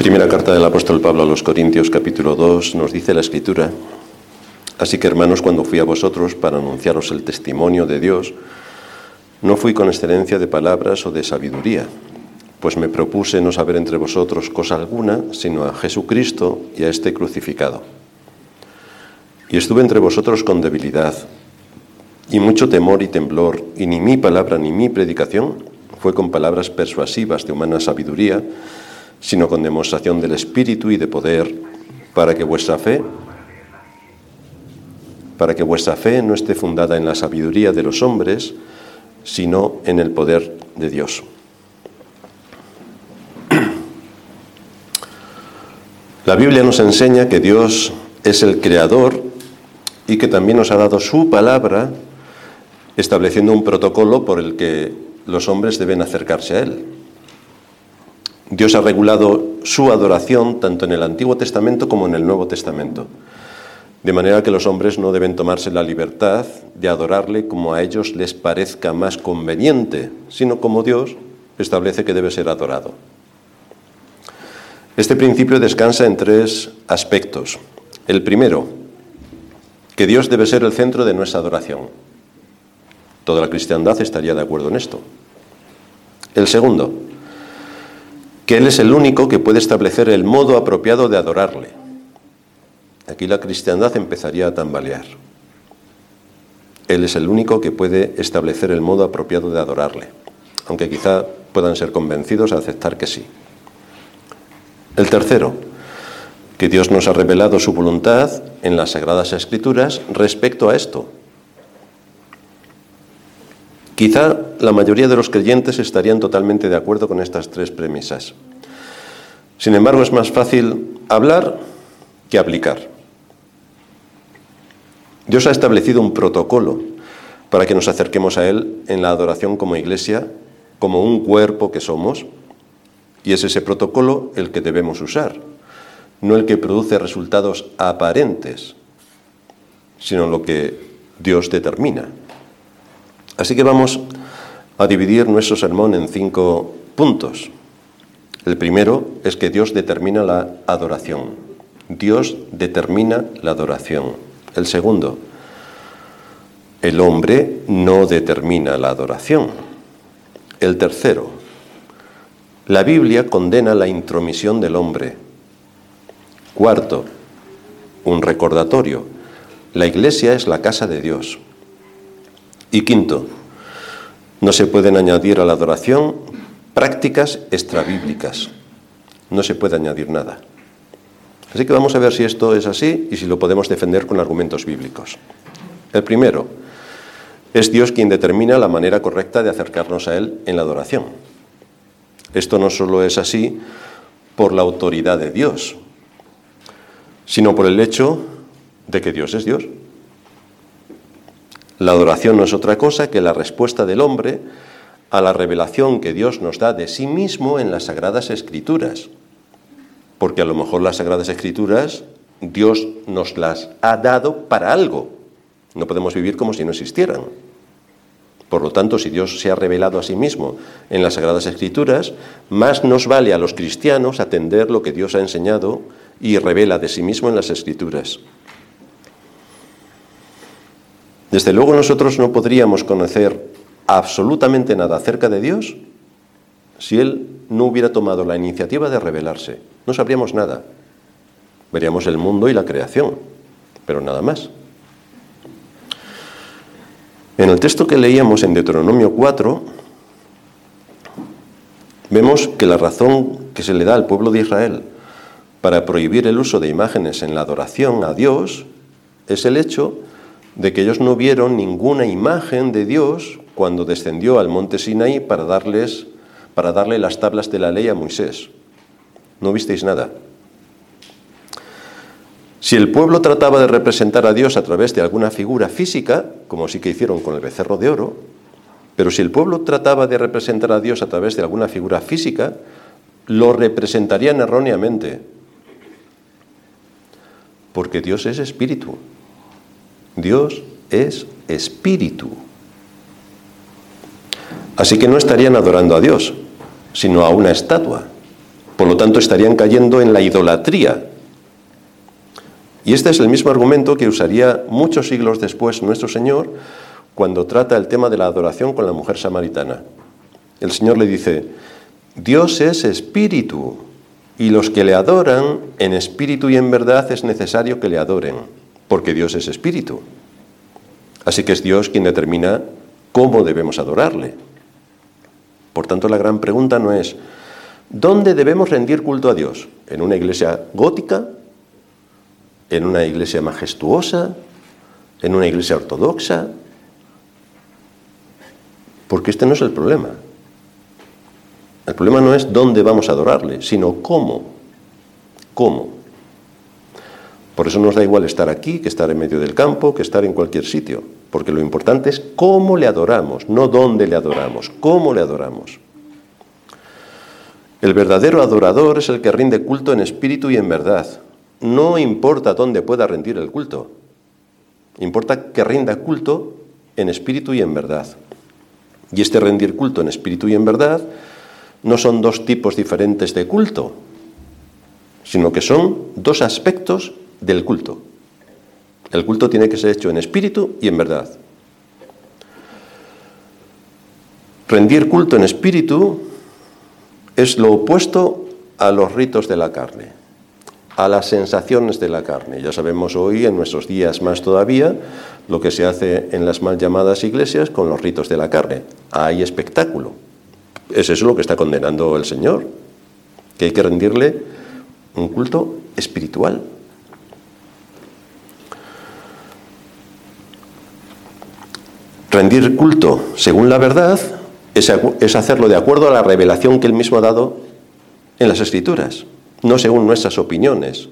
Primera carta del apóstol Pablo a los Corintios capítulo 2 nos dice la escritura, así que hermanos, cuando fui a vosotros para anunciaros el testimonio de Dios, no fui con excelencia de palabras o de sabiduría, pues me propuse no saber entre vosotros cosa alguna, sino a Jesucristo y a este crucificado. Y estuve entre vosotros con debilidad y mucho temor y temblor, y ni mi palabra ni mi predicación fue con palabras persuasivas de humana sabiduría, sino con demostración del Espíritu y de poder, para que vuestra fe para que vuestra fe no esté fundada en la sabiduría de los hombres, sino en el poder de Dios. La Biblia nos enseña que Dios es el creador y que también nos ha dado su palabra estableciendo un protocolo por el que los hombres deben acercarse a Él. Dios ha regulado su adoración tanto en el Antiguo Testamento como en el Nuevo Testamento, de manera que los hombres no deben tomarse la libertad de adorarle como a ellos les parezca más conveniente, sino como Dios establece que debe ser adorado. Este principio descansa en tres aspectos. El primero, que Dios debe ser el centro de nuestra adoración. Toda la cristiandad estaría de acuerdo en esto. El segundo, que Él es el único que puede establecer el modo apropiado de adorarle. Aquí la cristiandad empezaría a tambalear. Él es el único que puede establecer el modo apropiado de adorarle, aunque quizá puedan ser convencidos a aceptar que sí. El tercero, que Dios nos ha revelado su voluntad en las Sagradas Escrituras respecto a esto, Quizá la mayoría de los creyentes estarían totalmente de acuerdo con estas tres premisas. Sin embargo, es más fácil hablar que aplicar. Dios ha establecido un protocolo para que nos acerquemos a Él en la adoración como iglesia, como un cuerpo que somos, y es ese protocolo el que debemos usar, no el que produce resultados aparentes, sino lo que Dios determina. Así que vamos a dividir nuestro sermón en cinco puntos. El primero es que Dios determina la adoración. Dios determina la adoración. El segundo, el hombre no determina la adoración. El tercero, la Biblia condena la intromisión del hombre. Cuarto, un recordatorio. La iglesia es la casa de Dios. Y quinto, no se pueden añadir a la adoración prácticas extrabíblicas. No se puede añadir nada. Así que vamos a ver si esto es así y si lo podemos defender con argumentos bíblicos. El primero, es Dios quien determina la manera correcta de acercarnos a Él en la adoración. Esto no solo es así por la autoridad de Dios, sino por el hecho de que Dios es Dios. La adoración no es otra cosa que la respuesta del hombre a la revelación que Dios nos da de sí mismo en las Sagradas Escrituras. Porque a lo mejor las Sagradas Escrituras Dios nos las ha dado para algo. No podemos vivir como si no existieran. Por lo tanto, si Dios se ha revelado a sí mismo en las Sagradas Escrituras, más nos vale a los cristianos atender lo que Dios ha enseñado y revela de sí mismo en las Escrituras. Desde luego nosotros no podríamos conocer absolutamente nada acerca de Dios si Él no hubiera tomado la iniciativa de revelarse. No sabríamos nada. Veríamos el mundo y la creación, pero nada más. En el texto que leíamos en Deuteronomio 4, vemos que la razón que se le da al pueblo de Israel para prohibir el uso de imágenes en la adoración a Dios es el hecho de que ellos no vieron ninguna imagen de Dios cuando descendió al monte Sinaí para darles para darle las tablas de la ley a Moisés. No visteis nada. Si el pueblo trataba de representar a Dios a través de alguna figura física, como sí que hicieron con el becerro de oro, pero si el pueblo trataba de representar a Dios a través de alguna figura física, lo representarían erróneamente, porque Dios es espíritu. Dios es espíritu. Así que no estarían adorando a Dios, sino a una estatua, Por lo tanto, estarían cayendo en la idolatría. Y este es el mismo argumento que usaría muchos siglos después nuestro Señor cuando trata el tema de la adoración con la mujer samaritana. El Señor le dice, Dios es espíritu, y los que le adoran en espíritu y en verdad es necesario que le adoren, porque Dios es espíritu. Así que es Dios quien determina cómo debemos adorarle. Por tanto, la gran pregunta no es, ¿dónde debemos rendir culto a Dios? ¿En una iglesia gótica? ¿En una iglesia majestuosa? ¿En una iglesia ortodoxa? Porque este no es el problema. El problema no es dónde vamos a adorarle, sino cómo. ¿Cómo? Por eso nos da igual estar aquí que estar en medio del campo, que estar en cualquier sitio, porque lo importante es cómo le adoramos, no dónde le adoramos, cómo le adoramos. El verdadero adorador es el que rinde culto en espíritu y en verdad. No importa dónde pueda rendir el culto, importa que rinda culto en espíritu y en verdad. Y este rendir culto en espíritu y en verdad no son dos tipos diferentes de culto, sino que son dos aspectos del culto. El culto tiene que ser hecho en espíritu y en verdad. Rendir culto en espíritu es lo opuesto a los ritos de la carne, a las sensaciones de la carne. Ya sabemos hoy, en nuestros días más todavía, lo que se hace en las mal llamadas iglesias con los ritos de la carne. Hay espectáculo, es eso lo que está condenando el Señor, que hay que rendirle un culto espiritual. Rendir culto según la verdad es, hacerlo de acuerdo a la revelación que él mismo ha dado en las escrituras, no según nuestras opiniones,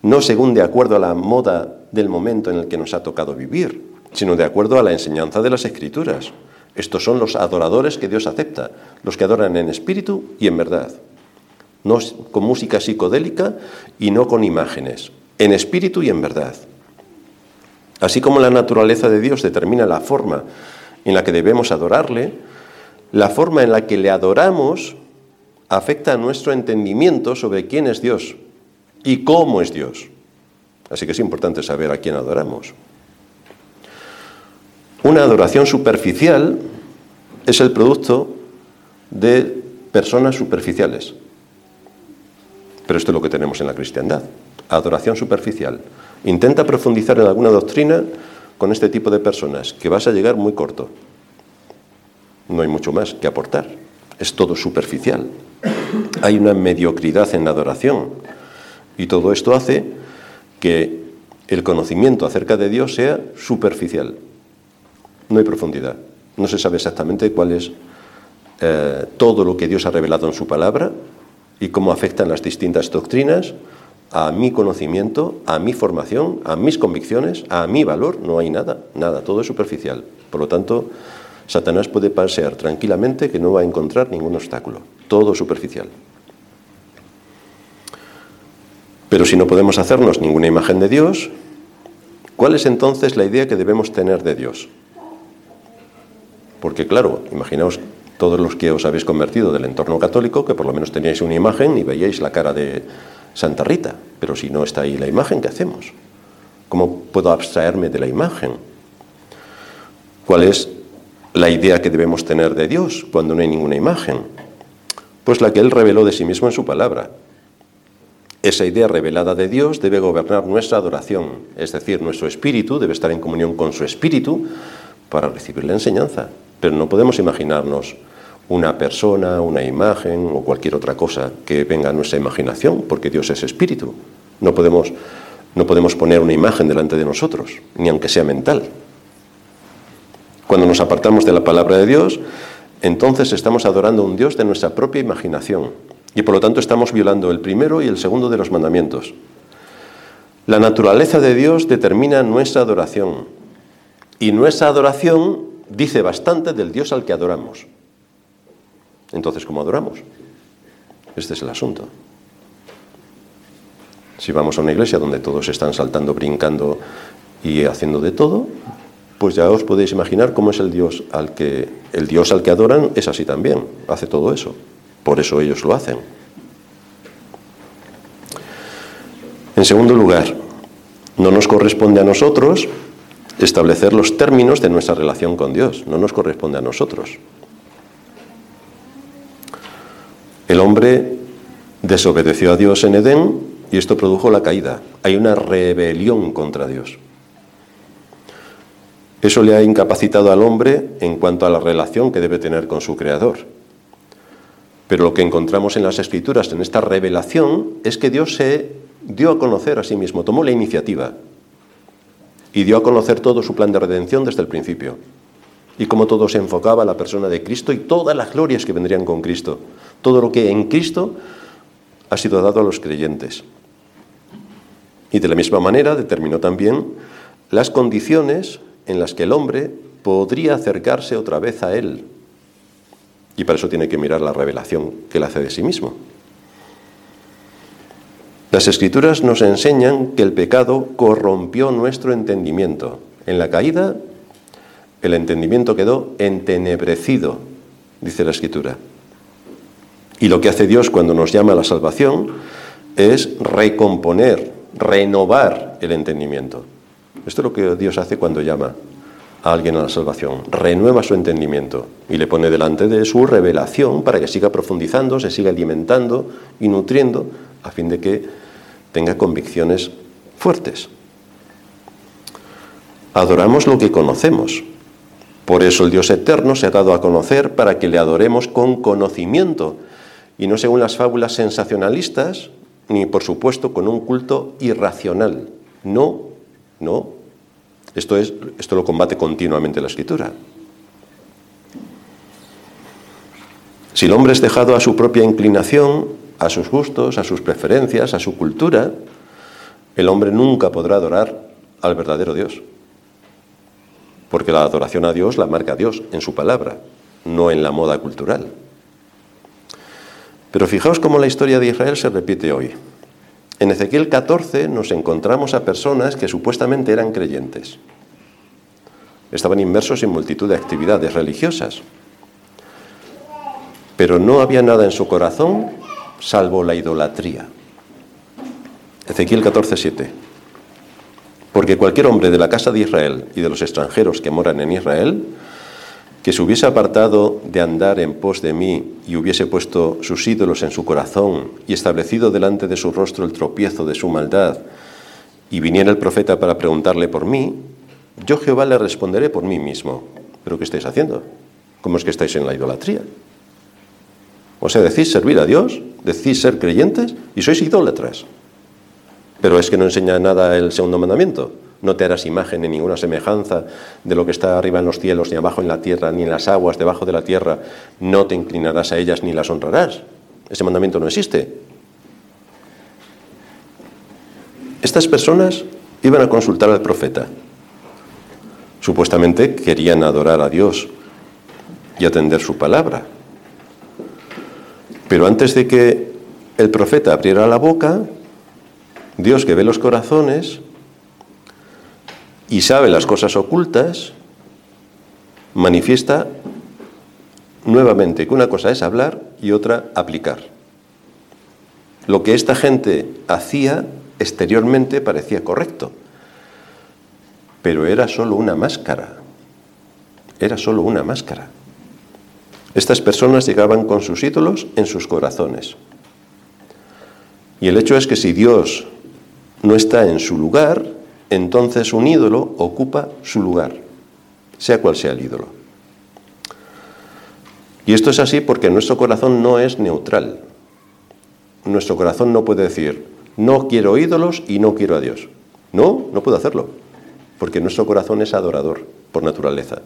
no según de acuerdo a la moda del momento en el que nos ha tocado vivir, sino de acuerdo a la enseñanza de las escrituras. Estos son los adoradores que Dios acepta, los que adoran en espíritu y en verdad. No con música psicodélica y no con imágenes, en espíritu y en verdad. Así como la naturaleza de Dios determina la forma en la que debemos adorarle, la forma en la que le adoramos afecta a nuestro entendimiento sobre quién es Dios y cómo es Dios. Así que es importante saber a quién adoramos. Una adoración superficial es el producto de personas superficiales. Pero esto es lo que tenemos en la cristiandad. Adoración superficial. Intenta profundizar en alguna doctrina con este tipo de personas, que vas a llegar muy corto. No hay mucho más que aportar. Es todo superficial. Hay una mediocridad en la adoración. Y todo esto hace que el conocimiento acerca de Dios sea superficial no hay profundidad. No se sabe exactamente cuál es eh, todo lo que Dios ha revelado en su palabra y cómo afectan las distintas doctrinas a mi conocimiento, a mi formación, a mis convicciones, a mi valor. No hay nada, nada, todo es superficial. Por lo tanto, Satanás puede pasear tranquilamente que no va a encontrar ningún obstáculo. Todo superficial. Pero si no podemos hacernos ninguna imagen de Dios, ¿cuál es entonces la idea que debemos tener de Dios? Porque claro, imaginaos todos los que os habéis convertido del entorno católico, que por lo menos teníais una imagen y veíais la cara de Santa Rita, pero si no está ahí la imagen, ¿qué hacemos? ¿Cómo puedo abstraerme de la imagen? ¿Cuál es la idea que debemos tener de Dios cuando no hay ninguna imagen? Pues la que Él reveló de sí mismo en su palabra. Esa idea revelada de Dios debe gobernar nuestra adoración, es decir, nuestro espíritu debe estar en comunión con su espíritu para recibir la enseñanza. Pero no podemos imaginarnos una persona, una imagen o cualquier otra cosa que venga a nuestra imaginación, porque Dios es espíritu. No podemos, no podemos poner una imagen delante de nosotros, ni aunque sea mental. Cuando nos apartamos de la palabra de Dios, entonces estamos adorando a un Dios de nuestra propia imaginación y por lo tanto estamos violando el primero y el segundo de los mandamientos. La naturaleza de Dios determina nuestra adoración y nuestra adoración dice bastante del Dios al que adoramos. Entonces, ¿cómo adoramos? Este es el asunto. Si vamos a una iglesia donde todos están saltando, brincando y haciendo de todo, pues ya os podéis imaginar cómo es el Dios al que el Dios al que adoran es así también, hace todo eso. Por eso ellos lo hacen. En segundo lugar, no nos corresponde a nosotros establecer los términos de nuestra relación con Dios, no nos corresponde a nosotros. El hombre desobedeció a Dios en Edén y esto produjo la caída. Hay una rebelión contra Dios. Eso le ha incapacitado al hombre en cuanto a la relación que debe tener con su Creador. Pero lo que encontramos en las Escrituras, en esta revelación, es que Dios se dio a conocer a sí mismo, tomó la iniciativa y dio a conocer todo su plan de redención desde el principio. Y cómo todo se enfocaba a la persona de Cristo y todas las glorias que vendrían con Cristo. Todo lo que en Cristo ha sido dado a los creyentes. Y de la misma manera determinó también las condiciones en las que el hombre podría acercarse otra vez a Él. Y para eso tiene que mirar la revelación que Él hace de sí mismo. Las escrituras nos enseñan que el pecado corrompió nuestro entendimiento. En la caída, el entendimiento quedó entenebrecido, dice la escritura. Y lo que hace Dios cuando nos llama a la salvación es recomponer, renovar el entendimiento. Esto es lo que Dios hace cuando llama a alguien a la salvación. Renueva su entendimiento y le pone delante de su revelación para que siga profundizando, se siga alimentando y nutriendo a fin de que tenga convicciones fuertes. Adoramos lo que conocemos. Por eso el Dios eterno se ha dado a conocer para que le adoremos con conocimiento y no según las fábulas sensacionalistas, ni por supuesto con un culto irracional. No, no. Esto, es, esto lo combate continuamente la escritura. Si el hombre es dejado a su propia inclinación, a sus gustos, a sus preferencias, a su cultura, el hombre nunca podrá adorar al verdadero Dios. Porque la adoración a Dios la marca Dios en su palabra, no en la moda cultural. Pero fijaos cómo la historia de Israel se repite hoy. En Ezequiel 14 nos encontramos a personas que supuestamente eran creyentes. Estaban inmersos en multitud de actividades religiosas. Pero no había nada en su corazón salvo la idolatría. Ezequiel 14:7. Porque cualquier hombre de la casa de Israel y de los extranjeros que moran en Israel, que se hubiese apartado de andar en pos de mí y hubiese puesto sus ídolos en su corazón y establecido delante de su rostro el tropiezo de su maldad, y viniera el profeta para preguntarle por mí, yo Jehová le responderé por mí mismo. ¿Pero qué estáis haciendo? ¿Cómo es que estáis en la idolatría? O sea, decís servir a Dios, decís ser creyentes y sois idólatras. Pero es que no enseña nada el segundo mandamiento. No te harás imagen ni ninguna semejanza de lo que está arriba en los cielos, ni abajo en la tierra, ni en las aguas debajo de la tierra. No te inclinarás a ellas ni las honrarás. Ese mandamiento no existe. Estas personas iban a consultar al profeta. Supuestamente querían adorar a Dios y atender su palabra. Pero antes de que el profeta abriera la boca, Dios que ve los corazones y sabe las cosas ocultas, manifiesta nuevamente que una cosa es hablar y otra aplicar. Lo que esta gente hacía exteriormente parecía correcto, pero era solo una máscara, era solo una máscara. Estas personas llegaban con sus ídolos en sus corazones. Y el hecho es que si Dios no está en su lugar, entonces un ídolo ocupa su lugar, sea cual sea el ídolo. Y esto es así porque nuestro corazón no es neutral. Nuestro corazón no puede decir, no quiero ídolos y no quiero a Dios. No, no puedo hacerlo, porque nuestro corazón es adorador por naturaleza.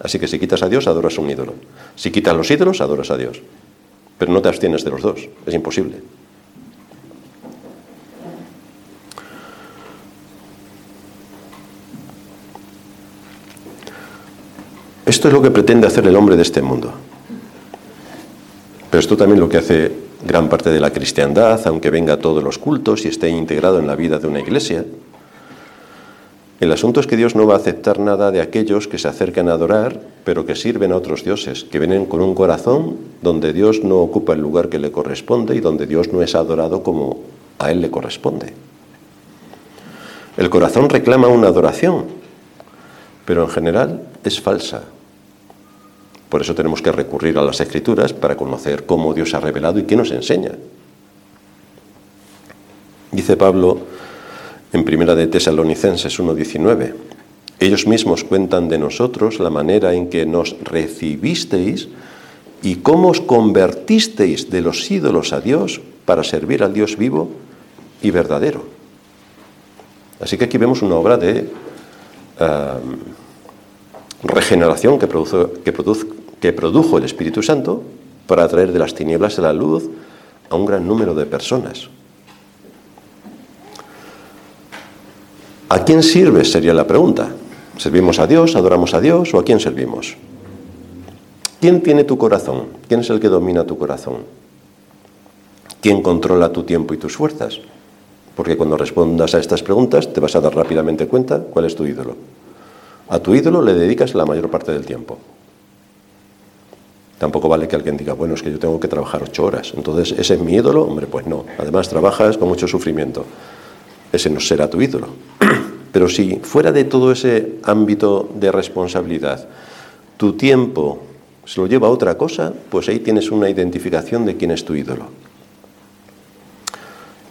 Así que si quitas a Dios, adoras a un ídolo. Si quitas los ídolos, adoras a Dios. Pero no te abstienes de los dos. Es imposible. Esto es lo que pretende hacer el hombre de este mundo. Pero esto también lo que hace gran parte de la cristiandad, aunque venga a todos los cultos y esté integrado en la vida de una iglesia. El asunto es que Dios no va a aceptar nada de aquellos que se acercan a adorar, pero que sirven a otros dioses, que vienen con un corazón donde Dios no ocupa el lugar que le corresponde y donde Dios no es adorado como a Él le corresponde. El corazón reclama una adoración, pero en general es falsa. Por eso tenemos que recurrir a las escrituras para conocer cómo Dios ha revelado y qué nos enseña. Dice Pablo en Primera de Tesalonicenses 1:19, ellos mismos cuentan de nosotros la manera en que nos recibisteis y cómo os convertisteis de los ídolos a Dios para servir al Dios vivo y verdadero. Así que aquí vemos una obra de regeneración que, que, que produjo el Espíritu Santo para atraer de las tinieblas a la luz a un gran número de personas. ¿A quién sirves? Sería la pregunta. ¿Servimos a Dios, adoramos a Dios o a quién servimos? ¿Quién tiene tu corazón? ¿Quién es el que domina tu corazón? ¿Quién controla tu tiempo y tus fuerzas? Porque cuando respondas a estas preguntas te vas a dar rápidamente cuenta cuál es tu ídolo. A tu ídolo le dedicas la mayor parte del tiempo. Tampoco vale que alguien diga, bueno, es que yo tengo que trabajar ocho horas. Entonces, ¿ese es mi ídolo? Hombre, pues no. Además, trabajas con mucho sufrimiento. Ese no será tu ídolo. Pero si fuera de todo ese ámbito de responsabilidad, tu tiempo se lo lleva a otra cosa, pues ahí tienes una identificación de quién es tu ídolo.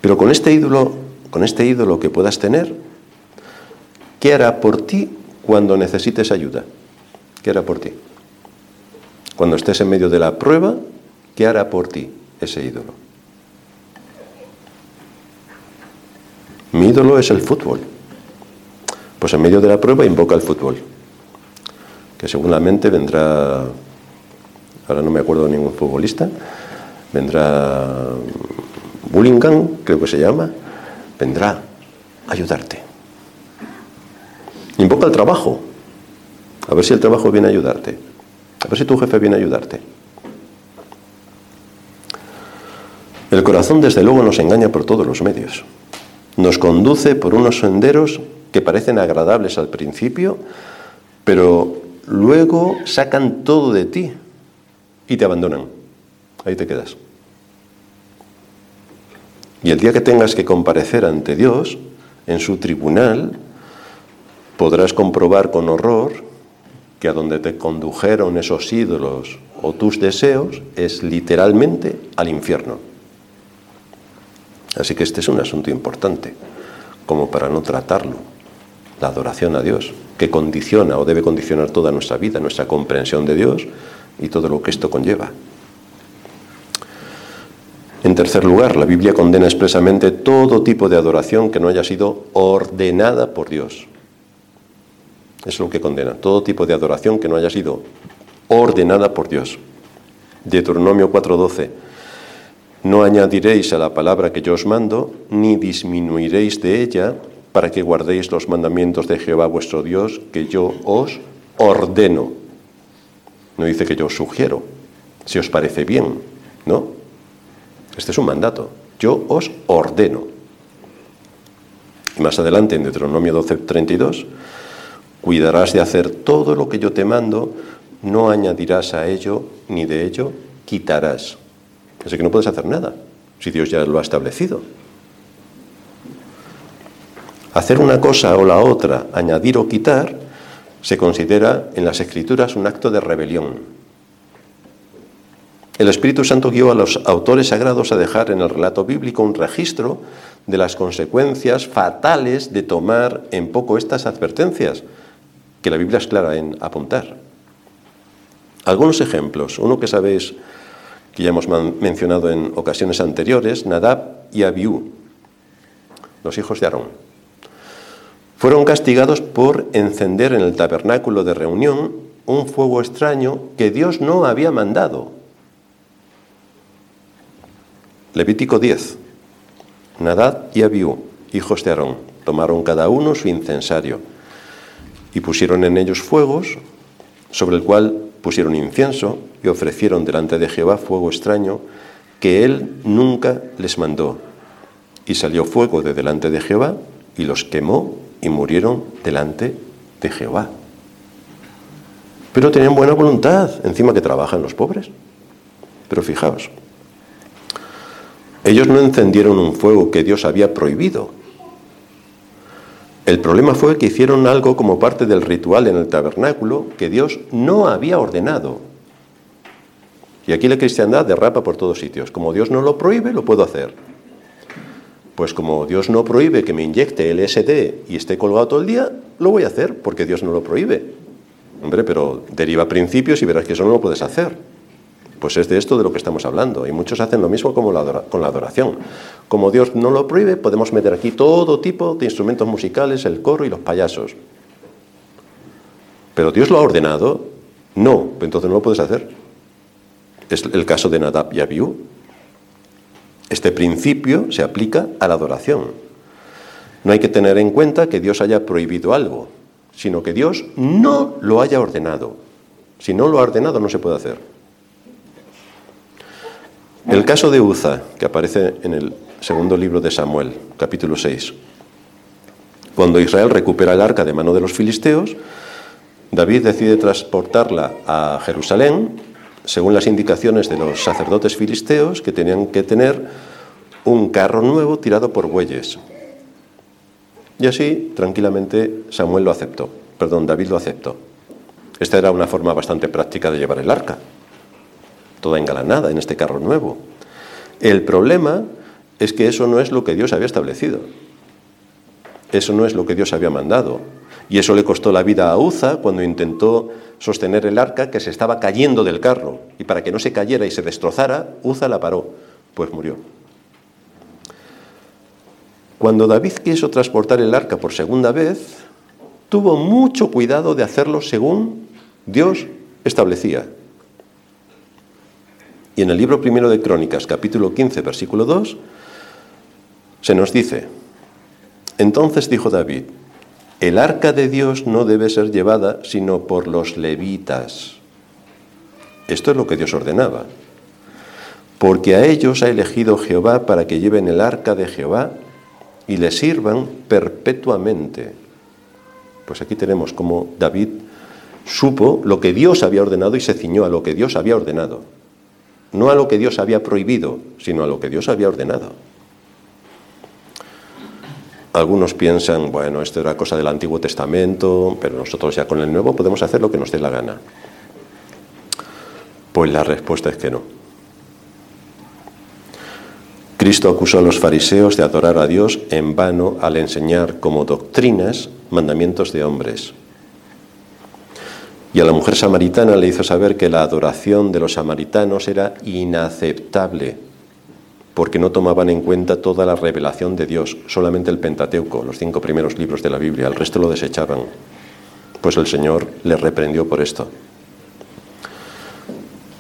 Pero con este ídolo, con este ídolo que puedas tener, ¿qué hará por ti cuando necesites ayuda? ¿Qué hará por ti? Cuando estés en medio de la prueba, ¿qué hará por ti ese ídolo? Mi ídolo es el fútbol. Pues en medio de la prueba invoca el fútbol, que seguramente vendrá, ahora no me acuerdo de ningún futbolista, vendrá Bullingham, creo que se llama, vendrá a ayudarte. Invoca el trabajo, a ver si el trabajo viene a ayudarte. A ver si tu jefe viene a ayudarte. El corazón desde luego nos engaña por todos los medios. Nos conduce por unos senderos que parecen agradables al principio, pero luego sacan todo de ti y te abandonan. Ahí te quedas. Y el día que tengas que comparecer ante Dios, en su tribunal, podrás comprobar con horror que a donde te condujeron esos ídolos o tus deseos es literalmente al infierno. Así que este es un asunto importante, como para no tratarlo. La adoración a Dios, que condiciona o debe condicionar toda nuestra vida, nuestra comprensión de Dios y todo lo que esto conlleva. En tercer lugar, la Biblia condena expresamente todo tipo de adoración que no haya sido ordenada por Dios. Es lo que condena. Todo tipo de adoración que no haya sido ordenada por Dios. Deuteronomio 4:12. No añadiréis a la palabra que yo os mando, ni disminuiréis de ella, para que guardéis los mandamientos de Jehová vuestro Dios, que yo os ordeno. No dice que yo os sugiero, si os parece bien, ¿no? Este es un mandato. Yo os ordeno. Y más adelante, en Deuteronomio 12:32, Cuidarás de hacer todo lo que yo te mando, no añadirás a ello, ni de ello quitarás. Así que no puedes hacer nada, si Dios ya lo ha establecido. Hacer una cosa o la otra, añadir o quitar, se considera en las Escrituras un acto de rebelión. El Espíritu Santo guió a los autores sagrados a dejar en el relato bíblico un registro de las consecuencias fatales de tomar en poco estas advertencias, que la Biblia es clara en apuntar. Algunos ejemplos, uno que sabéis que ya hemos mencionado en ocasiones anteriores, Nadab y Abiú, los hijos de Aarón. Fueron castigados por encender en el tabernáculo de reunión un fuego extraño que Dios no había mandado. Levítico 10. Nadab y Abiú, hijos de Aarón, tomaron cada uno su incensario y pusieron en ellos fuegos, sobre el cual pusieron incienso y ofrecieron delante de Jehová fuego extraño que él nunca les mandó. Y salió fuego de delante de Jehová y los quemó y murieron delante de Jehová. Pero tenían buena voluntad, encima que trabajan los pobres. Pero fijaos, ellos no encendieron un fuego que Dios había prohibido, El problema fue que hicieron algo como parte del ritual en el tabernáculo que Dios no había ordenado. Y aquí la cristiandad derrapa por todos sitios. Como Dios no lo prohíbe, lo puedo hacer. Pues como Dios no prohíbe que me inyecte LSD y esté colgado todo el día, lo voy a hacer porque Dios no lo prohíbe. Hombre, pero deriva principios y verás que eso no lo puedes hacer. Pues es de esto de lo que estamos hablando. Y muchos hacen lo mismo con la adoración. Como Dios no lo prohíbe, podemos meter aquí todo tipo de instrumentos musicales, el coro y los payasos. Pero Dios lo ha ordenado. No, entonces no lo puedes hacer. Es el caso de Nadab y Abiú. Este principio se aplica a la adoración. No hay que tener en cuenta que Dios haya prohibido algo, sino que Dios no lo haya ordenado. Si no lo ha ordenado, no se puede hacer. El caso de Uza, que aparece en el segundo libro de Samuel, capítulo 6. Cuando Israel recupera el arca de mano de los filisteos, David decide transportarla a Jerusalén, según las indicaciones de los sacerdotes filisteos, que tenían que tener un carro nuevo tirado por bueyes. Y así, tranquilamente, Samuel lo aceptó, perdón, David lo aceptó. Esta era una forma bastante práctica de llevar el arca toda engalanada en este carro nuevo. El problema es que eso no es lo que Dios había establecido. Eso no es lo que Dios había mandado. Y eso le costó la vida a Uza cuando intentó sostener el arca que se estaba cayendo del carro. Y para que no se cayera y se destrozara, Uza la paró, pues murió. Cuando David quiso transportar el arca por segunda vez, tuvo mucho cuidado de hacerlo según Dios establecía. Y en el libro primero de Crónicas, capítulo 15, versículo 2, se nos dice, entonces dijo David, el arca de Dios no debe ser llevada sino por los levitas. Esto es lo que Dios ordenaba. Porque a ellos ha elegido Jehová para que lleven el arca de Jehová y le sirvan perpetuamente. Pues aquí tenemos como David supo lo que Dios había ordenado y se ciñó a lo que Dios había ordenado no a lo que Dios había prohibido, sino a lo que Dios había ordenado. Algunos piensan, bueno, esto era cosa del Antiguo Testamento, pero nosotros ya con el Nuevo podemos hacer lo que nos dé la gana. Pues la respuesta es que no. Cristo acusó a los fariseos de adorar a Dios en vano al enseñar como doctrinas mandamientos de hombres. Y a la mujer samaritana le hizo saber que la adoración de los samaritanos era inaceptable, porque no tomaban en cuenta toda la revelación de Dios, solamente el Pentateuco, los cinco primeros libros de la Biblia, el resto lo desechaban. Pues el Señor les reprendió por esto.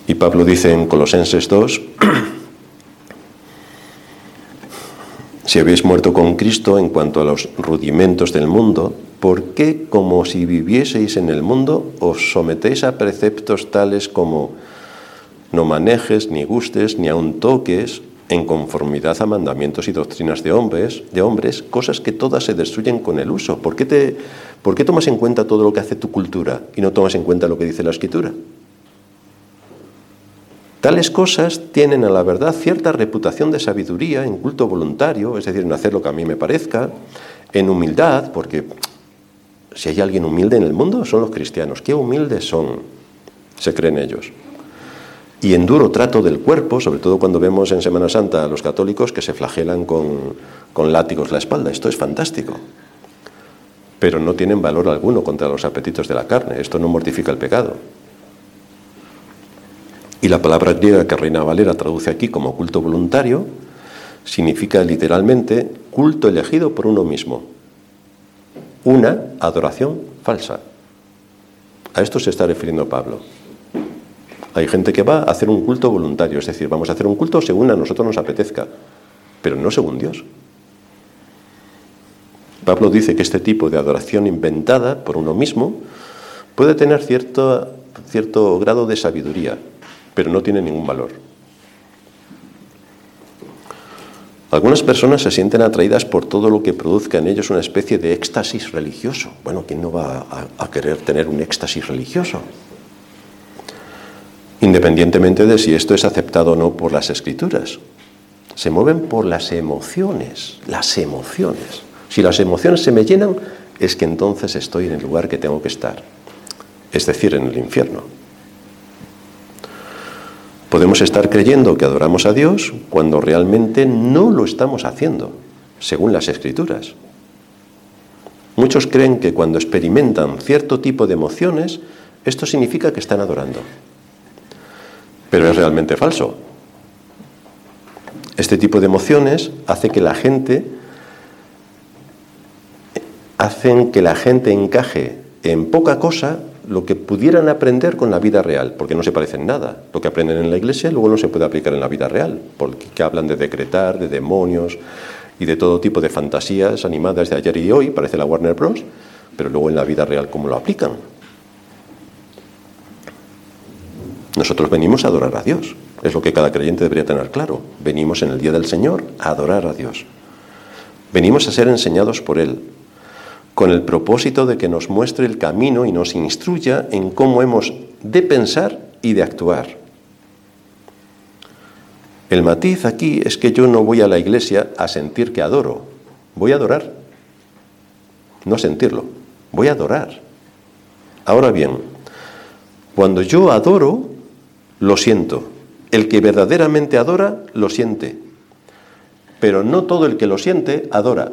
Y Pablo dice en Colosenses 2, si habéis muerto con Cristo en cuanto a los rudimentos del mundo, ¿por qué, como si vivieseis en el mundo, os sometéis a preceptos tales como no manejes, ni gustes, ni aun toques, en conformidad a mandamientos y doctrinas de hombres, de hombres, cosas que todas se destruyen con el uso? ¿Por qué, te, ¿Por qué tomas en cuenta todo lo que hace tu cultura y no tomas en cuenta lo que dice la escritura? Tales cosas tienen a la verdad cierta reputación de sabiduría en culto voluntario, es decir, en hacer lo que a mí me parezca, en humildad, porque si hay alguien humilde en el mundo, son los cristianos. ¿Qué humildes son? Se creen ellos. Y en duro trato del cuerpo, sobre todo cuando vemos en Semana Santa a los católicos que se flagelan con, con látigos la espalda. Esto es fantástico. Pero no tienen valor alguno contra los apetitos de la carne. Esto no mortifica el pecado. Y la palabra griega que Reina Valera traduce aquí como culto voluntario significa literalmente culto elegido por uno mismo una adoración falsa. A esto se está refiriendo Pablo. Hay gente que va a hacer un culto voluntario, es decir, vamos a hacer un culto según a nosotros nos apetezca, pero no según Dios. Pablo dice que este tipo de adoración inventada por uno mismo puede tener cierto, cierto grado de sabiduría, pero no tiene ningún valor. Algunas personas se sienten atraídas por todo lo que produzca en ellos una especie de éxtasis religioso. Bueno, ¿quién no va a, querer tener un éxtasis religioso? Independientemente de si esto es aceptado o no por las escrituras. Se mueven por las emociones, las emociones. Si las emociones se me llenan, es que entonces estoy en el lugar que tengo que estar, es decir, en el infierno. Podemos estar creyendo que adoramos a Dios cuando realmente no lo estamos haciendo, según las escrituras. Muchos creen que cuando experimentan cierto tipo de emociones, esto significa que están adorando. Pero es realmente falso. Este tipo de emociones hace que la gente hacen que la gente encaje en poca cosa lo que pudieran aprender con la vida real, porque no se parecen nada. Lo que aprenden en la iglesia luego no se puede aplicar en la vida real, porque hablan de decretar, de demonios y de todo tipo de fantasías animadas de ayer y hoy, parece la Warner Bros., pero luego en la vida real cómo lo aplican. Nosotros venimos a adorar a Dios, es lo que cada creyente debería tener claro. Venimos en el día del Señor a adorar a Dios. Venimos a ser enseñados por Él, con el propósito de que nos muestre el camino y nos instruya en cómo hemos de pensar y de actuar. El matiz aquí es que yo no voy a la iglesia a sentir que adoro, voy a adorar, no sentirlo, voy a adorar. Ahora bien, cuando yo adoro, lo siento. El que verdaderamente adora, lo siente. Pero no todo el que lo siente, adora.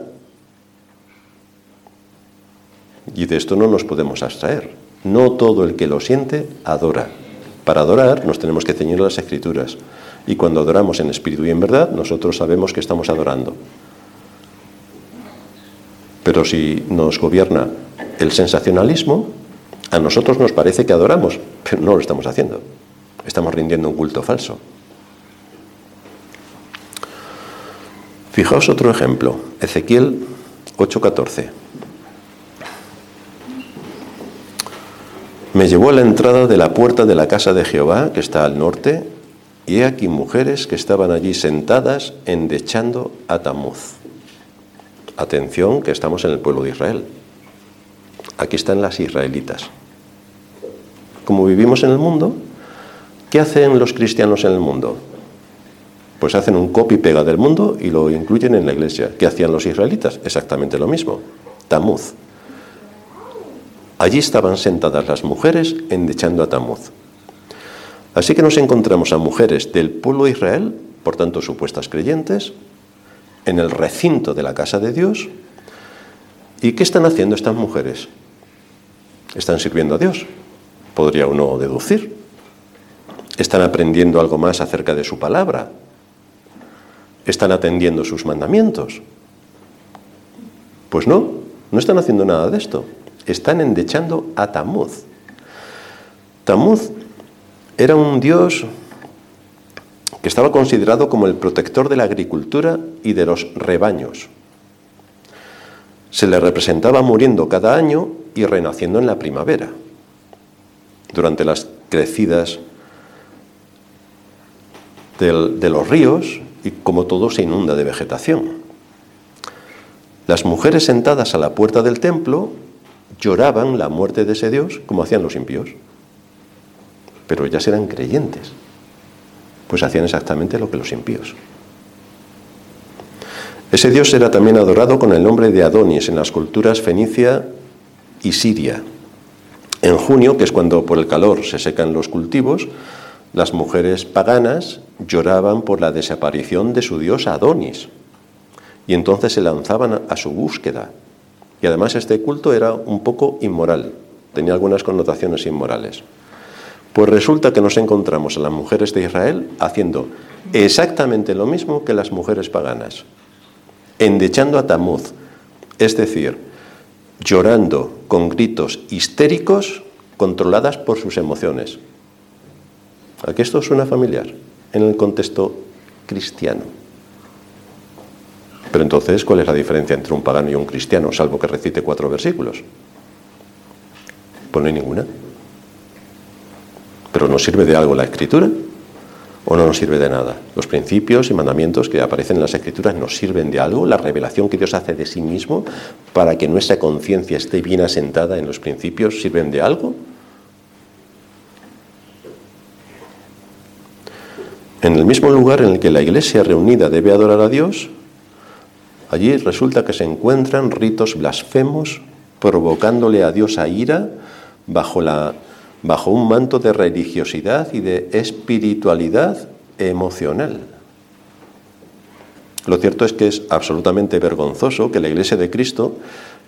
Y de esto no nos podemos abstraer. No todo el que lo siente adora. Para adorar nos tenemos que ceñir las escrituras. Y cuando adoramos en espíritu y en verdad, nosotros sabemos que estamos adorando. Pero si nos gobierna el sensacionalismo, a nosotros nos parece que adoramos, pero no lo estamos haciendo. Estamos rindiendo un culto falso. Fijaos otro ejemplo, Ezequiel 8:14. Me llevó a la entrada de la puerta de la casa de Jehová, que está al norte, y he aquí mujeres que estaban allí sentadas endechando a Tamuz. Atención, que estamos en el pueblo de Israel. Aquí están las israelitas. Como vivimos en el mundo, ¿qué hacen los cristianos en el mundo? Pues hacen un copy pega del mundo y lo incluyen en la iglesia. ¿Qué hacían los israelitas? Exactamente lo mismo. Tamuz. Allí estaban sentadas las mujeres endechando a Tamuz. Así que nos encontramos a mujeres del pueblo de Israel, por tanto supuestas creyentes, en el recinto de la casa de Dios. ¿Y qué están haciendo estas mujeres? Están sirviendo a Dios, podría uno deducir. Están aprendiendo algo más acerca de su palabra. Están atendiendo sus mandamientos. Pues no, no están haciendo nada de esto están endechando a Tamuz. Tamuz era un dios que estaba considerado como el protector de la agricultura y de los rebaños. Se le representaba muriendo cada año y renaciendo en la primavera, durante las crecidas de los ríos y como todo se inunda de vegetación. Las mujeres sentadas a la puerta del templo lloraban la muerte de ese Dios como hacían los impíos. Pero ellas eran creyentes, pues hacían exactamente lo que los impíos. Ese Dios era también adorado con el nombre de Adonis en las culturas fenicia y siria. En junio, que es cuando por el calor se secan los cultivos, las mujeres paganas lloraban por la desaparición de su dios Adonis y entonces se lanzaban a su búsqueda y además este culto era un poco inmoral, tenía algunas connotaciones inmorales. Pues resulta que nos encontramos a las mujeres de Israel haciendo exactamente lo mismo que las mujeres paganas, endechando a Tamuz, es decir, llorando con gritos histéricos controladas por sus emociones. ¿A esto suena familiar en el contexto cristiano? Pero entonces, ¿cuál es la diferencia entre un pagano y un cristiano, salvo que recite cuatro versículos? Pues no hay ninguna. ¿Pero nos sirve de algo la escritura? ¿O no nos sirve de nada? Los principios y mandamientos que aparecen en las escrituras nos sirven de algo, la revelación que Dios hace de sí mismo para que nuestra conciencia esté bien asentada en los principios, ¿sirven de algo? En el mismo lugar en el que la iglesia reunida debe adorar a Dios, Allí resulta que se encuentran ritos blasfemos provocándole a Dios a ira bajo, la, bajo un manto de religiosidad y de espiritualidad emocional. Lo cierto es que es absolutamente vergonzoso que la Iglesia de Cristo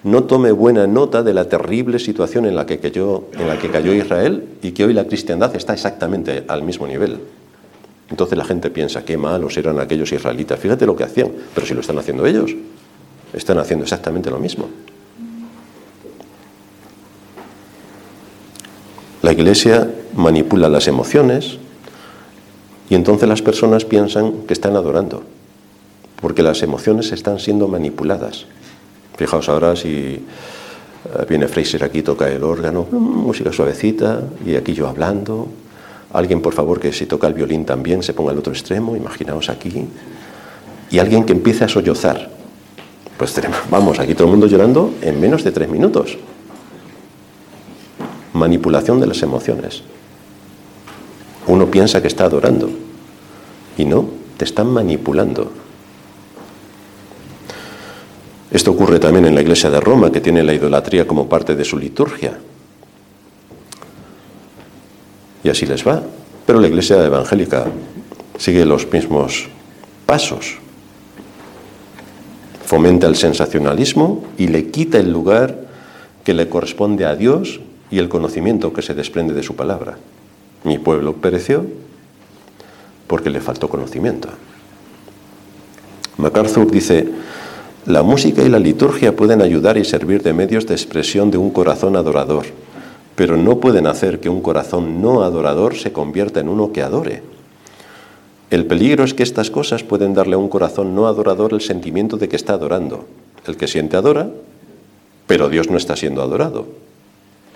no tome buena nota de la terrible situación en la que cayó, en la que cayó Israel y que hoy la cristiandad está exactamente al mismo nivel. Entonces la gente piensa, qué malos eran aquellos israelitas. Fíjate lo que hacían, pero si lo están haciendo ellos, están haciendo exactamente lo mismo. La iglesia manipula las emociones y entonces las personas piensan que están adorando, porque las emociones están siendo manipuladas. Fijaos ahora si eh, viene Fraser aquí, toca el órgano, música suavecita, y aquí yo hablando, Alguien, por favor, que si toca el violín también se ponga al otro extremo, imaginaos aquí. Y alguien que empiece a sollozar. Pues vamos, aquí todo el mundo llorando en menos de tres minutos. Manipulación de las emociones. Uno piensa que está adorando y no, te están manipulando. Esto ocurre también en la iglesia de Roma, que tiene la idolatría como parte de su liturgia. Y así les va. Pero la iglesia evangélica sigue los mismos pasos. Fomenta el sensacionalismo y le quita el lugar que le corresponde a Dios y el conocimiento que se desprende de su palabra. Mi pueblo pereció porque le faltó conocimiento. MacArthur dice, la música y la liturgia pueden ayudar y servir de medios de expresión de un corazón adorador pero no pueden hacer que un corazón no adorador se convierta en uno que adore. El peligro es que estas cosas pueden darle a un corazón no adorador el sentimiento de que está adorando. El que siente adora, pero Dios no está siendo adorado.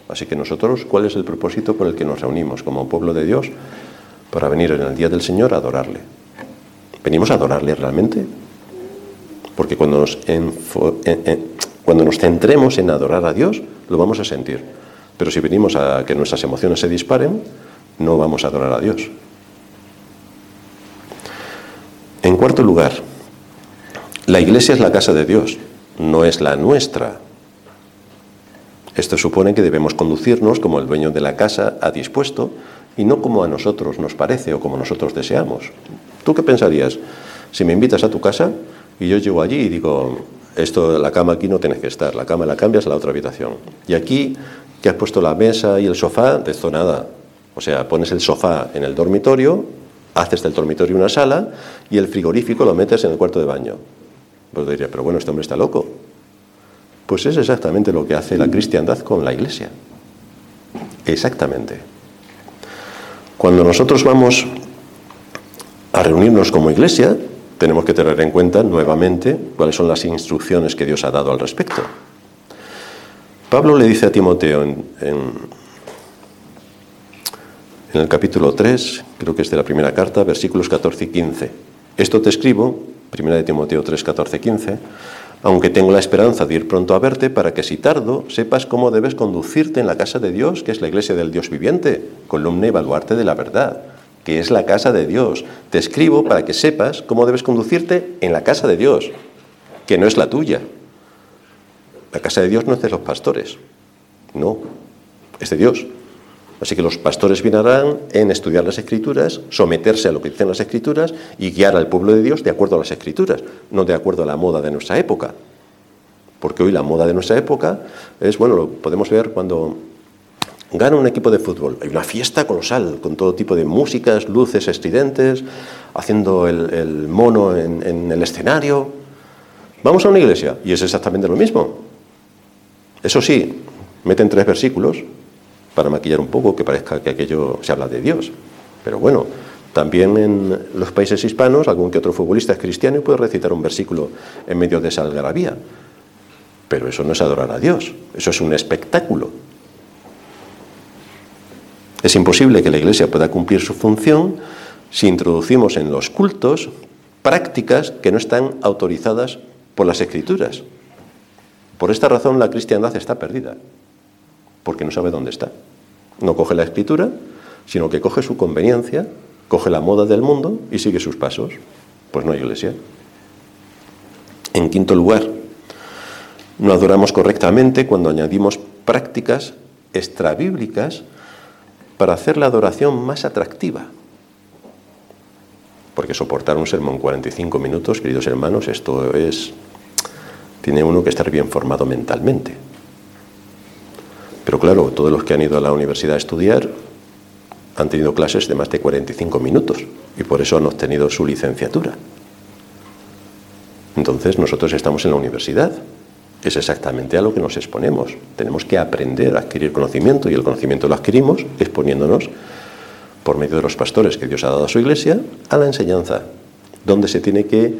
Así que nosotros, ¿cuál es el propósito por el que nos reunimos como pueblo de Dios? Para venir en el día del Señor a adorarle. ¿Venimos a adorarle realmente? Porque cuando nos, cuando nos centremos en adorar a Dios, lo vamos a sentir. Pero si venimos a que nuestras emociones se disparen, no vamos a adorar a Dios. En cuarto lugar, la iglesia es la casa de Dios, no es la nuestra. Esto supone que debemos conducirnos como el dueño de la casa ha dispuesto y no como a nosotros nos parece o como nosotros deseamos. ¿Tú qué pensarías si me invitas a tu casa y yo llego allí y digo, esto, la cama aquí no tiene que estar, la cama la cambias a la otra habitación. Y aquí que has puesto la mesa y el sofá, de esto. O sea, pones el sofá en el dormitorio, haces del dormitorio una sala y el frigorífico lo metes en el cuarto de baño. Pues diría, pero bueno, este hombre está loco. Pues es exactamente lo que hace la cristiandad con la iglesia. Exactamente. Cuando nosotros vamos a reunirnos como iglesia, tenemos que tener en cuenta nuevamente cuáles son las instrucciones que Dios ha dado al respecto. Pablo le dice a Timoteo en, el capítulo 3, creo que es de la primera carta, versículos 14 y 15. Esto te escribo, primera de Timoteo 3, 14 y 15, aunque tengo la esperanza de ir pronto a verte para que si tardo sepas cómo debes conducirte en la casa de Dios, que es la iglesia del Dios viviente, columna y baluarte de la verdad, que es la casa de Dios. Te escribo para que sepas cómo debes conducirte en la casa de Dios, que no es la tuya la casa de Dios no es de los pastores, no, es de Dios. Así que los pastores vienarán en estudiar las escrituras, someterse a lo que dicen las escrituras y guiar al pueblo de Dios de acuerdo a las escrituras, no de acuerdo a la moda de nuestra época. Porque hoy la moda de nuestra época es, bueno, lo podemos ver cuando gana un equipo de fútbol. Hay una fiesta colosal, con todo tipo de músicas, luces estridentes, haciendo el, mono en, en el escenario. Vamos a una iglesia y es exactamente lo mismo. Eso sí, meten tres versículos para maquillar un poco, que parezca que aquello se habla de Dios. Pero bueno, también en los países hispanos, algún que otro futbolista es cristiano y puede recitar un versículo en medio de esa algarabía. Pero eso no es adorar a Dios, eso es un espectáculo. Es imposible que la Iglesia pueda cumplir su función si introducimos en los cultos prácticas que no están autorizadas por las Escrituras. Por esta razón la cristiandad está perdida, porque no sabe dónde está. No coge la escritura, sino que coge su conveniencia, coge la moda del mundo y sigue sus pasos. Pues no hay iglesia. En quinto lugar, No adoramos correctamente cuando añadimos prácticas extrabíblicas para hacer la adoración más atractiva. Porque soportar un sermón 45 minutos, queridos hermanos, esto es... Tiene uno que estar bien formado mentalmente. Pero claro, todos los que han ido a la universidad a estudiar han tenido clases de más de 45 minutos y por eso han obtenido su licenciatura. Entonces nosotros estamos en la universidad. Es exactamente a lo que nos exponemos. Tenemos que aprender a adquirir conocimiento y el conocimiento lo adquirimos exponiéndonos por medio de los pastores que Dios ha dado a su iglesia a la enseñanza, donde se tiene que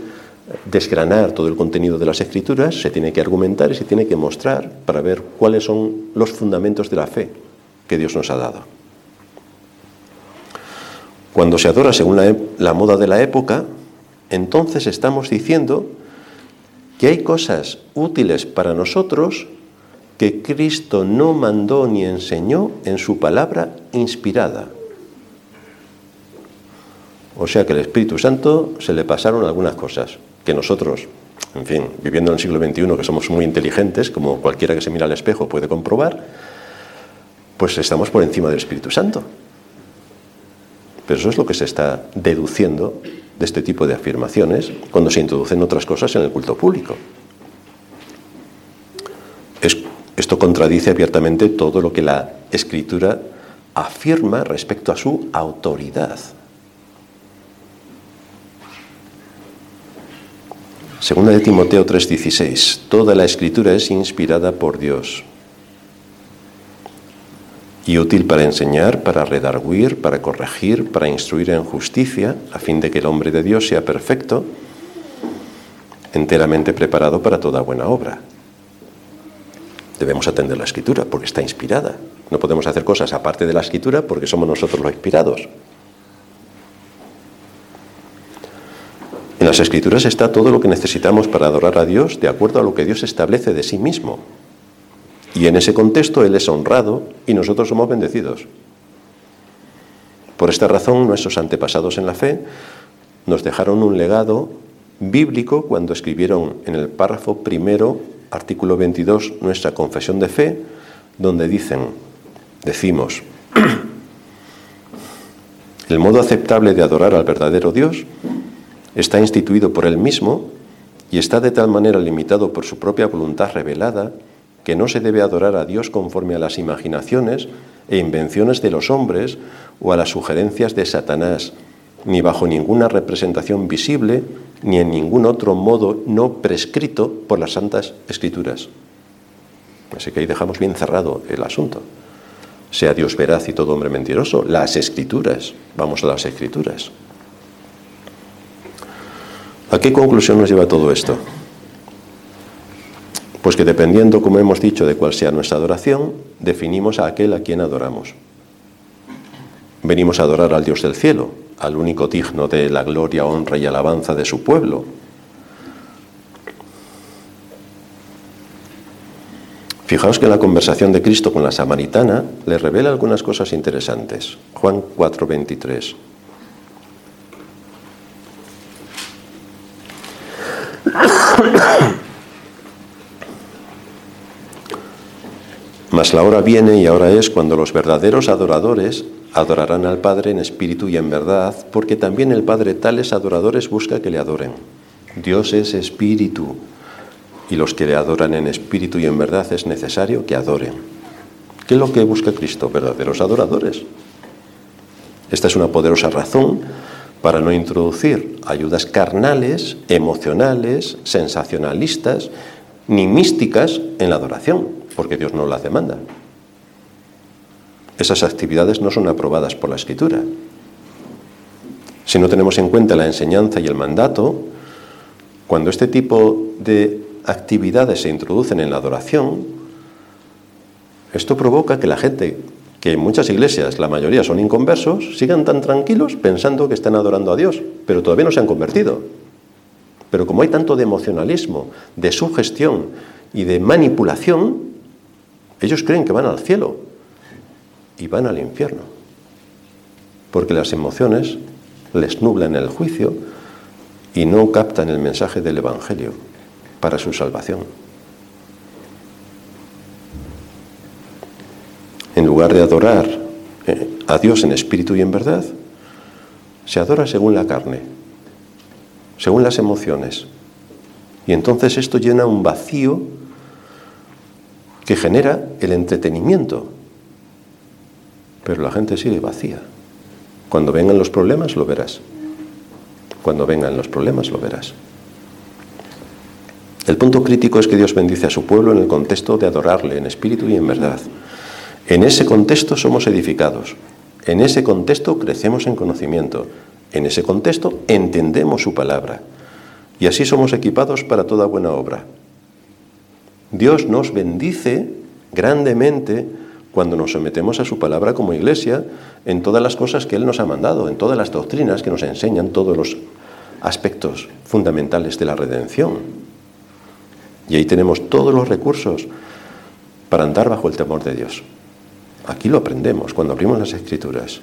desgranar todo el contenido de las escrituras, se tiene que argumentar y se tiene que mostrar para ver cuáles son los fundamentos de la fe que Dios nos ha dado. Cuando se adora según la, moda de la época, entonces estamos diciendo que hay cosas útiles para nosotros que Cristo no mandó ni enseñó en su palabra inspirada. O sea que el Espíritu Santo se le pasaron algunas cosas que nosotros, en fin, viviendo en el siglo XXI, que somos muy inteligentes, como cualquiera que se mira al espejo puede comprobar, pues estamos por encima del Espíritu Santo. Pero eso es lo que se está deduciendo de este tipo de afirmaciones cuando se introducen otras cosas en el culto público. esto contradice abiertamente todo lo que la escritura afirma respecto a su autoridad. Segunda de Timoteo 3:16. Toda la escritura es inspirada por Dios y útil para enseñar, para redarguir, para corregir, para instruir en justicia, a fin de que el hombre de Dios sea perfecto, enteramente preparado para toda buena obra. Debemos atender la escritura porque está inspirada. No podemos hacer cosas aparte de la escritura porque somos nosotros los inspirados. En las escrituras está todo lo que necesitamos para adorar a Dios de acuerdo a lo que Dios establece de sí mismo. Y en ese contexto Él es honrado y nosotros somos bendecidos. Por esta razón, nuestros antepasados en la fe nos dejaron un legado bíblico cuando escribieron en el párrafo primero, artículo 22, nuestra confesión de fe, donde dicen, decimos, el modo aceptable de adorar al verdadero Dios está instituido por Él mismo y está de tal manera limitado por su propia voluntad revelada que no se debe adorar a Dios conforme a las imaginaciones e invenciones de los hombres o a las sugerencias de Satanás, ni bajo ninguna representación visible, ni en ningún otro modo no prescrito por las santas escrituras. Así que ahí dejamos bien cerrado el asunto. Sea Dios veraz y todo hombre mentiroso, las escrituras, vamos a las escrituras. ¿A qué conclusión nos lleva todo esto? Pues que dependiendo, como hemos dicho, de cuál sea nuestra adoración, definimos a aquel a quien adoramos. Venimos a adorar al Dios del cielo, al único digno de la gloria, honra y alabanza de su pueblo. Fijaos que la conversación de Cristo con la samaritana le revela algunas cosas interesantes. Juan 4:23. Mas la hora viene y ahora es cuando los verdaderos adoradores adorarán al Padre en espíritu y en verdad, porque también el Padre tales adoradores busca que le adoren. Dios es espíritu y los que le adoran en espíritu y en verdad es necesario que adoren. ¿Qué es lo que busca Cristo? Verdaderos adoradores. Esta es una poderosa razón para no introducir ayudas carnales, emocionales, sensacionalistas, ni místicas en la adoración, porque Dios no las demanda. Esas actividades no son aprobadas por la Escritura. Si no tenemos en cuenta la enseñanza y el mandato, cuando este tipo de actividades se introducen en la adoración, esto provoca que la gente que en muchas iglesias, la mayoría son inconversos, sigan tan tranquilos pensando que están adorando a Dios, pero todavía no se han convertido. Pero como hay tanto de emocionalismo, de sugestión y de manipulación, ellos creen que van al cielo y van al infierno. Porque las emociones les nublan el juicio y no captan el mensaje del Evangelio para su salvación. Lugar de adorar eh, a Dios en espíritu y en verdad, se adora según la carne, según las emociones. Y entonces esto llena un vacío que genera el entretenimiento. Pero la gente sigue vacía. Cuando vengan los problemas lo verás. Cuando vengan los problemas lo verás. El punto crítico es que Dios bendice a su pueblo en el contexto de adorarle en espíritu y en verdad. En ese contexto somos edificados. En ese contexto crecemos en conocimiento. En ese contexto entendemos su palabra. Y así somos equipados para toda buena obra. Dios nos bendice grandemente cuando nos sometemos a su palabra como iglesia en todas las cosas que Él nos ha mandado, en todas las doctrinas que nos enseñan todos los aspectos fundamentales de la redención. Y ahí tenemos todos los recursos para andar bajo el temor de Dios. Aquí lo aprendemos cuando abrimos las escrituras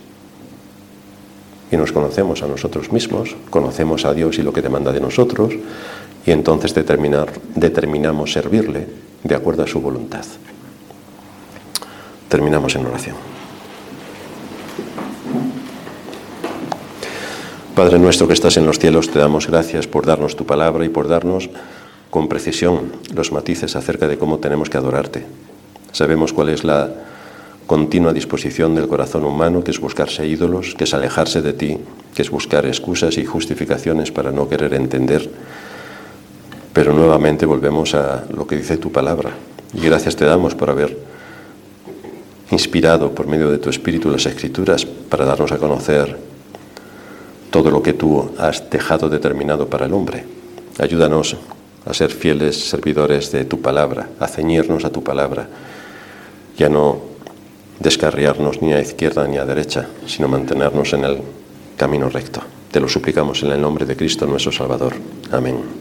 y nos conocemos a nosotros mismos, conocemos a Dios y lo que demanda de nosotros, y entonces determinamos servirle de acuerdo a su voluntad. Terminamos en oración. Padre nuestro que estás en los cielos, te damos gracias por darnos tu palabra y por darnos con precisión los matices acerca de cómo tenemos que adorarte. Sabemos cuál es la continua disposición del corazón humano, que es buscarse ídolos, que es alejarse de ti, que es buscar excusas y justificaciones para no querer entender. Pero nuevamente volvemos a lo que dice tu palabra. Y gracias te damos por haber inspirado por medio de tu Espíritu las Escrituras para darnos a conocer todo lo que tú has dejado determinado para el hombre. Ayúdanos a ser fieles servidores de tu palabra, a ceñirnos a tu palabra, ya no descarriarnos ni a izquierda ni a derecha, sino mantenernos en el camino recto. Te lo suplicamos en el nombre de Cristo nuestro Salvador. Amén.